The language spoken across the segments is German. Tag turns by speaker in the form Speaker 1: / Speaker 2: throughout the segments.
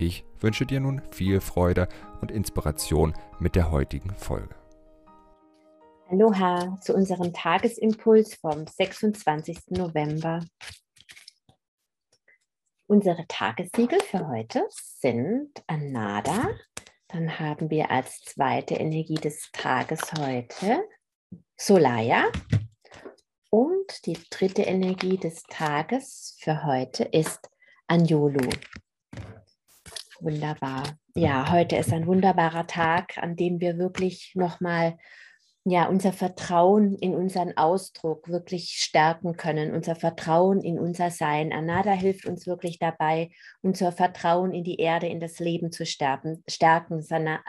Speaker 1: Ich wünsche dir nun viel Freude und Inspiration mit der heutigen Folge.
Speaker 2: Aloha zu unserem Tagesimpuls vom 26. November. Unsere Tagessiegel für heute sind Anada. Dann haben wir als zweite Energie des Tages heute Solaya. Und die dritte Energie des Tages für heute ist Anjulu. Wunderbar. Ja, heute ist ein wunderbarer Tag, an dem wir wirklich nochmal ja, unser Vertrauen in unseren Ausdruck wirklich stärken können, unser Vertrauen in unser Sein. Anada hilft uns wirklich dabei, unser Vertrauen in die Erde, in das Leben zu stärken. stärken. Sana,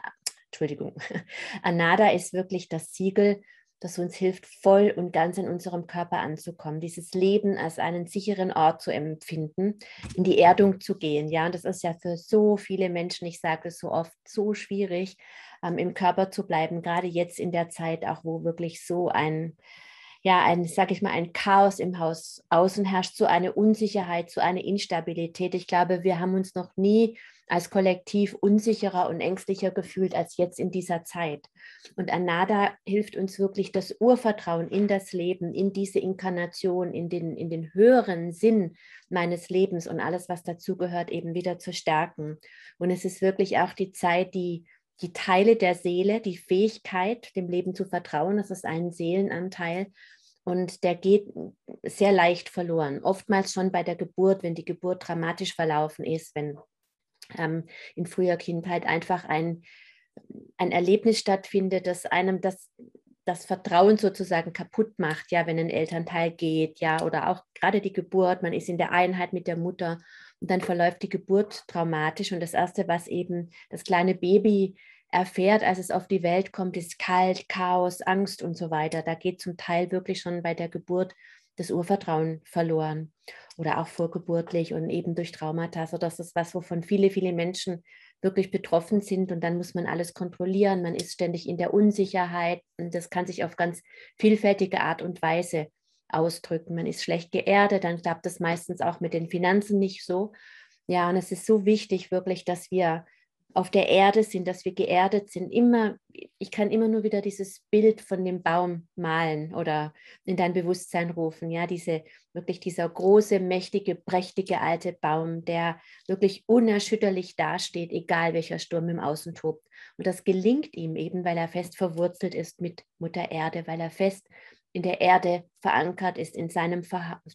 Speaker 2: Entschuldigung. Anada ist wirklich das Siegel das uns hilft, voll und ganz in unserem Körper anzukommen, dieses Leben als einen sicheren Ort zu empfinden, in die Erdung zu gehen. Ja, und das ist ja für so viele Menschen, ich sage es so oft, so schwierig, ähm, im Körper zu bleiben, gerade jetzt in der Zeit, auch wo wirklich so ein ja, ein, sag ich mal, ein Chaos im Haus außen herrscht, so eine Unsicherheit, so eine Instabilität. Ich glaube, wir haben uns noch nie als Kollektiv unsicherer und ängstlicher gefühlt als jetzt in dieser Zeit. Und Anada hilft uns wirklich, das Urvertrauen in das Leben, in diese Inkarnation, in den, in den höheren Sinn meines Lebens und alles, was dazugehört, eben wieder zu stärken. Und es ist wirklich auch die Zeit, die die Teile der Seele, die Fähigkeit, dem Leben zu vertrauen, das ist ein Seelenanteil. Und der geht sehr leicht verloren. Oftmals schon bei der Geburt, wenn die Geburt dramatisch verlaufen ist, wenn ähm, in früher Kindheit einfach ein, ein Erlebnis stattfindet, das einem das, das Vertrauen sozusagen kaputt macht, ja, wenn ein Elternteil geht, ja, oder auch gerade die Geburt, man ist in der Einheit mit der Mutter und dann verläuft die Geburt traumatisch. Und das Erste, was eben das kleine Baby erfährt, als es auf die Welt kommt, ist kalt, Chaos, Angst und so weiter. Da geht zum Teil wirklich schon bei der Geburt das Urvertrauen verloren oder auch vorgeburtlich und eben durch Traumata. So, das ist was, wovon viele, viele Menschen wirklich betroffen sind und dann muss man alles kontrollieren. Man ist ständig in der Unsicherheit und das kann sich auf ganz vielfältige Art und Weise ausdrücken. Man ist schlecht geerdet, dann klappt das meistens auch mit den Finanzen nicht so. Ja, und es ist so wichtig wirklich, dass wir auf der Erde sind, dass wir geerdet sind. Immer, ich kann immer nur wieder dieses Bild von dem Baum malen oder in dein Bewusstsein rufen. Ja, diese wirklich dieser große, mächtige, prächtige alte Baum, der wirklich unerschütterlich dasteht, egal welcher Sturm im Außen tobt. Und das gelingt ihm eben, weil er fest verwurzelt ist mit Mutter Erde, weil er fest in der Erde verankert ist, in seinem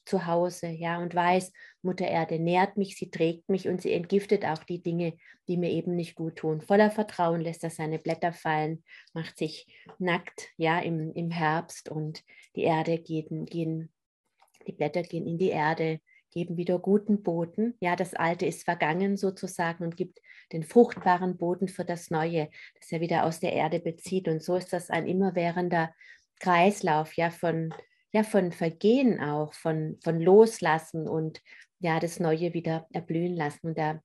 Speaker 2: Zuhause, ja, und weiß, Mutter Erde nährt mich, sie trägt mich und sie entgiftet auch die Dinge, die mir eben nicht gut tun. Voller Vertrauen lässt er seine Blätter fallen, macht sich nackt, ja, im, im Herbst und die Erde geht, gehen, die Blätter gehen in die Erde, geben wieder guten Boden. Ja, das Alte ist vergangen sozusagen und gibt den fruchtbaren Boden für das Neue, das er wieder aus der Erde bezieht. Und so ist das ein immerwährender Kreislauf ja von, ja, von Vergehen auch, von, von Loslassen und ja, das Neue wieder erblühen lassen. Und der,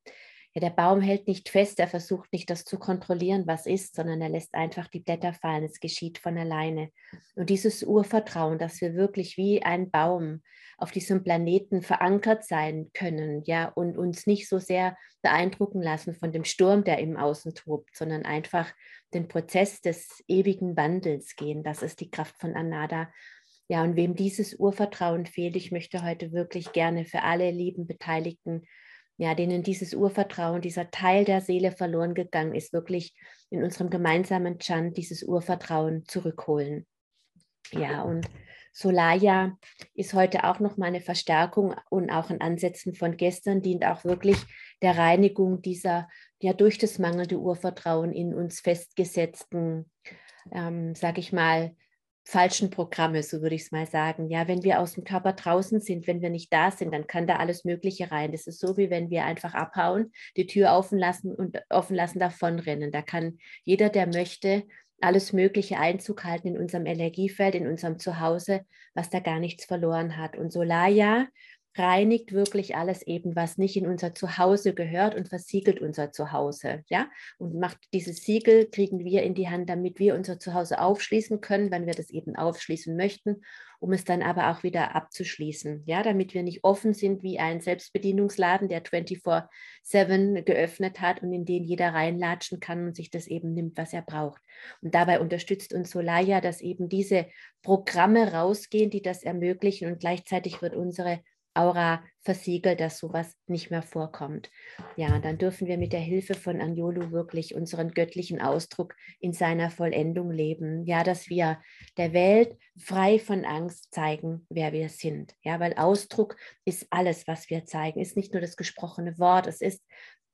Speaker 2: ja, der Baum hält nicht fest, er versucht nicht das zu kontrollieren, was ist, sondern er lässt einfach die Blätter fallen. Es geschieht von alleine. Und dieses Urvertrauen, dass wir wirklich wie ein Baum auf diesem Planeten verankert sein können, ja, und uns nicht so sehr beeindrucken lassen von dem Sturm, der im Außen tobt, sondern einfach den Prozess des ewigen Wandels gehen. Das ist die Kraft von Anada. Ja, und wem dieses Urvertrauen fehlt, ich möchte heute wirklich gerne für alle lieben Beteiligten, ja, denen dieses Urvertrauen, dieser Teil der Seele verloren gegangen ist, wirklich in unserem gemeinsamen Chant dieses Urvertrauen zurückholen. Ja, und Solaya ist heute auch noch mal eine Verstärkung und auch in Ansätzen von gestern dient auch wirklich der Reinigung dieser ja durch das mangelnde Urvertrauen in uns festgesetzten, ähm, sage ich mal, falschen Programme, so würde ich es mal sagen. Ja, wenn wir aus dem Körper draußen sind, wenn wir nicht da sind, dann kann da alles Mögliche rein. Das ist so, wie wenn wir einfach abhauen, die Tür offen lassen und offen lassen davonrennen. Da kann jeder, der möchte, alles Mögliche Einzug halten in unserem Energiefeld, in unserem Zuhause, was da gar nichts verloren hat. Und Solaya reinigt wirklich alles eben, was nicht in unser Zuhause gehört und versiegelt unser Zuhause, ja? Und macht dieses Siegel, kriegen wir in die Hand, damit wir unser Zuhause aufschließen können, wenn wir das eben aufschließen möchten, um es dann aber auch wieder abzuschließen, ja? Damit wir nicht offen sind wie ein Selbstbedienungsladen, der 24-7 geöffnet hat und in den jeder reinlatschen kann und sich das eben nimmt, was er braucht. Und dabei unterstützt uns Solaya, dass eben diese Programme rausgehen, die das ermöglichen und gleichzeitig wird unsere Aura versiegelt, dass sowas nicht mehr vorkommt. Ja, dann dürfen wir mit der Hilfe von Anjolu wirklich unseren göttlichen Ausdruck in seiner Vollendung leben. Ja, dass wir der Welt frei von Angst zeigen, wer wir sind. Ja, weil Ausdruck ist alles, was wir zeigen, ist nicht nur das gesprochene Wort, es ist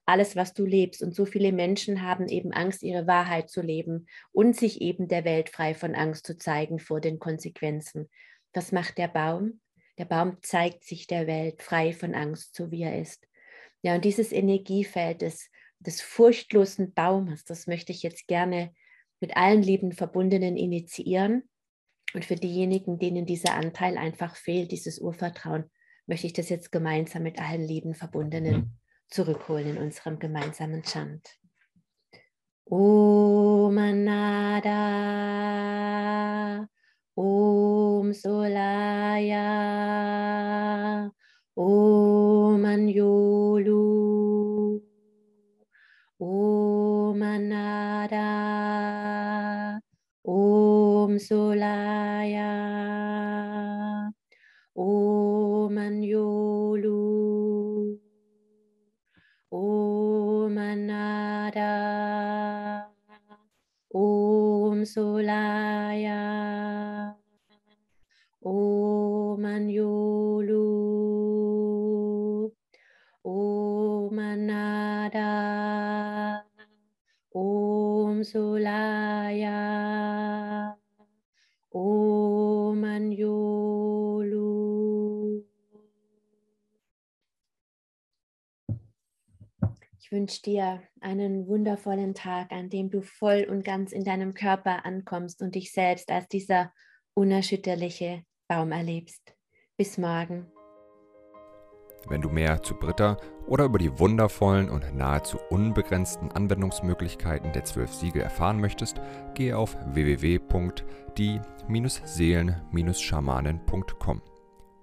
Speaker 2: alles, was du lebst. Und so viele Menschen haben eben Angst, ihre Wahrheit zu leben und sich eben der Welt frei von Angst zu zeigen vor den Konsequenzen. Was macht der Baum? Der Baum zeigt sich der Welt frei von Angst, so wie er ist. Ja, und dieses Energiefeld des, des furchtlosen Baumes, das möchte ich jetzt gerne mit allen lieben Verbundenen initiieren. Und für diejenigen, denen dieser Anteil einfach fehlt, dieses Urvertrauen, möchte ich das jetzt gemeinsam mit allen lieben Verbundenen zurückholen in unserem gemeinsamen Chant. Om Anada Om Solaya Om Anjolu Om Anada Om Solaya Ich wünsche dir einen wundervollen Tag, an dem du voll und ganz in deinem Körper ankommst und dich selbst als dieser unerschütterliche Baum erlebst. Bis morgen.
Speaker 1: Wenn du mehr zu Britta oder über die wundervollen und nahezu unbegrenzten Anwendungsmöglichkeiten der zwölf Siegel erfahren möchtest, gehe auf www.die-seelen-schamanen.com.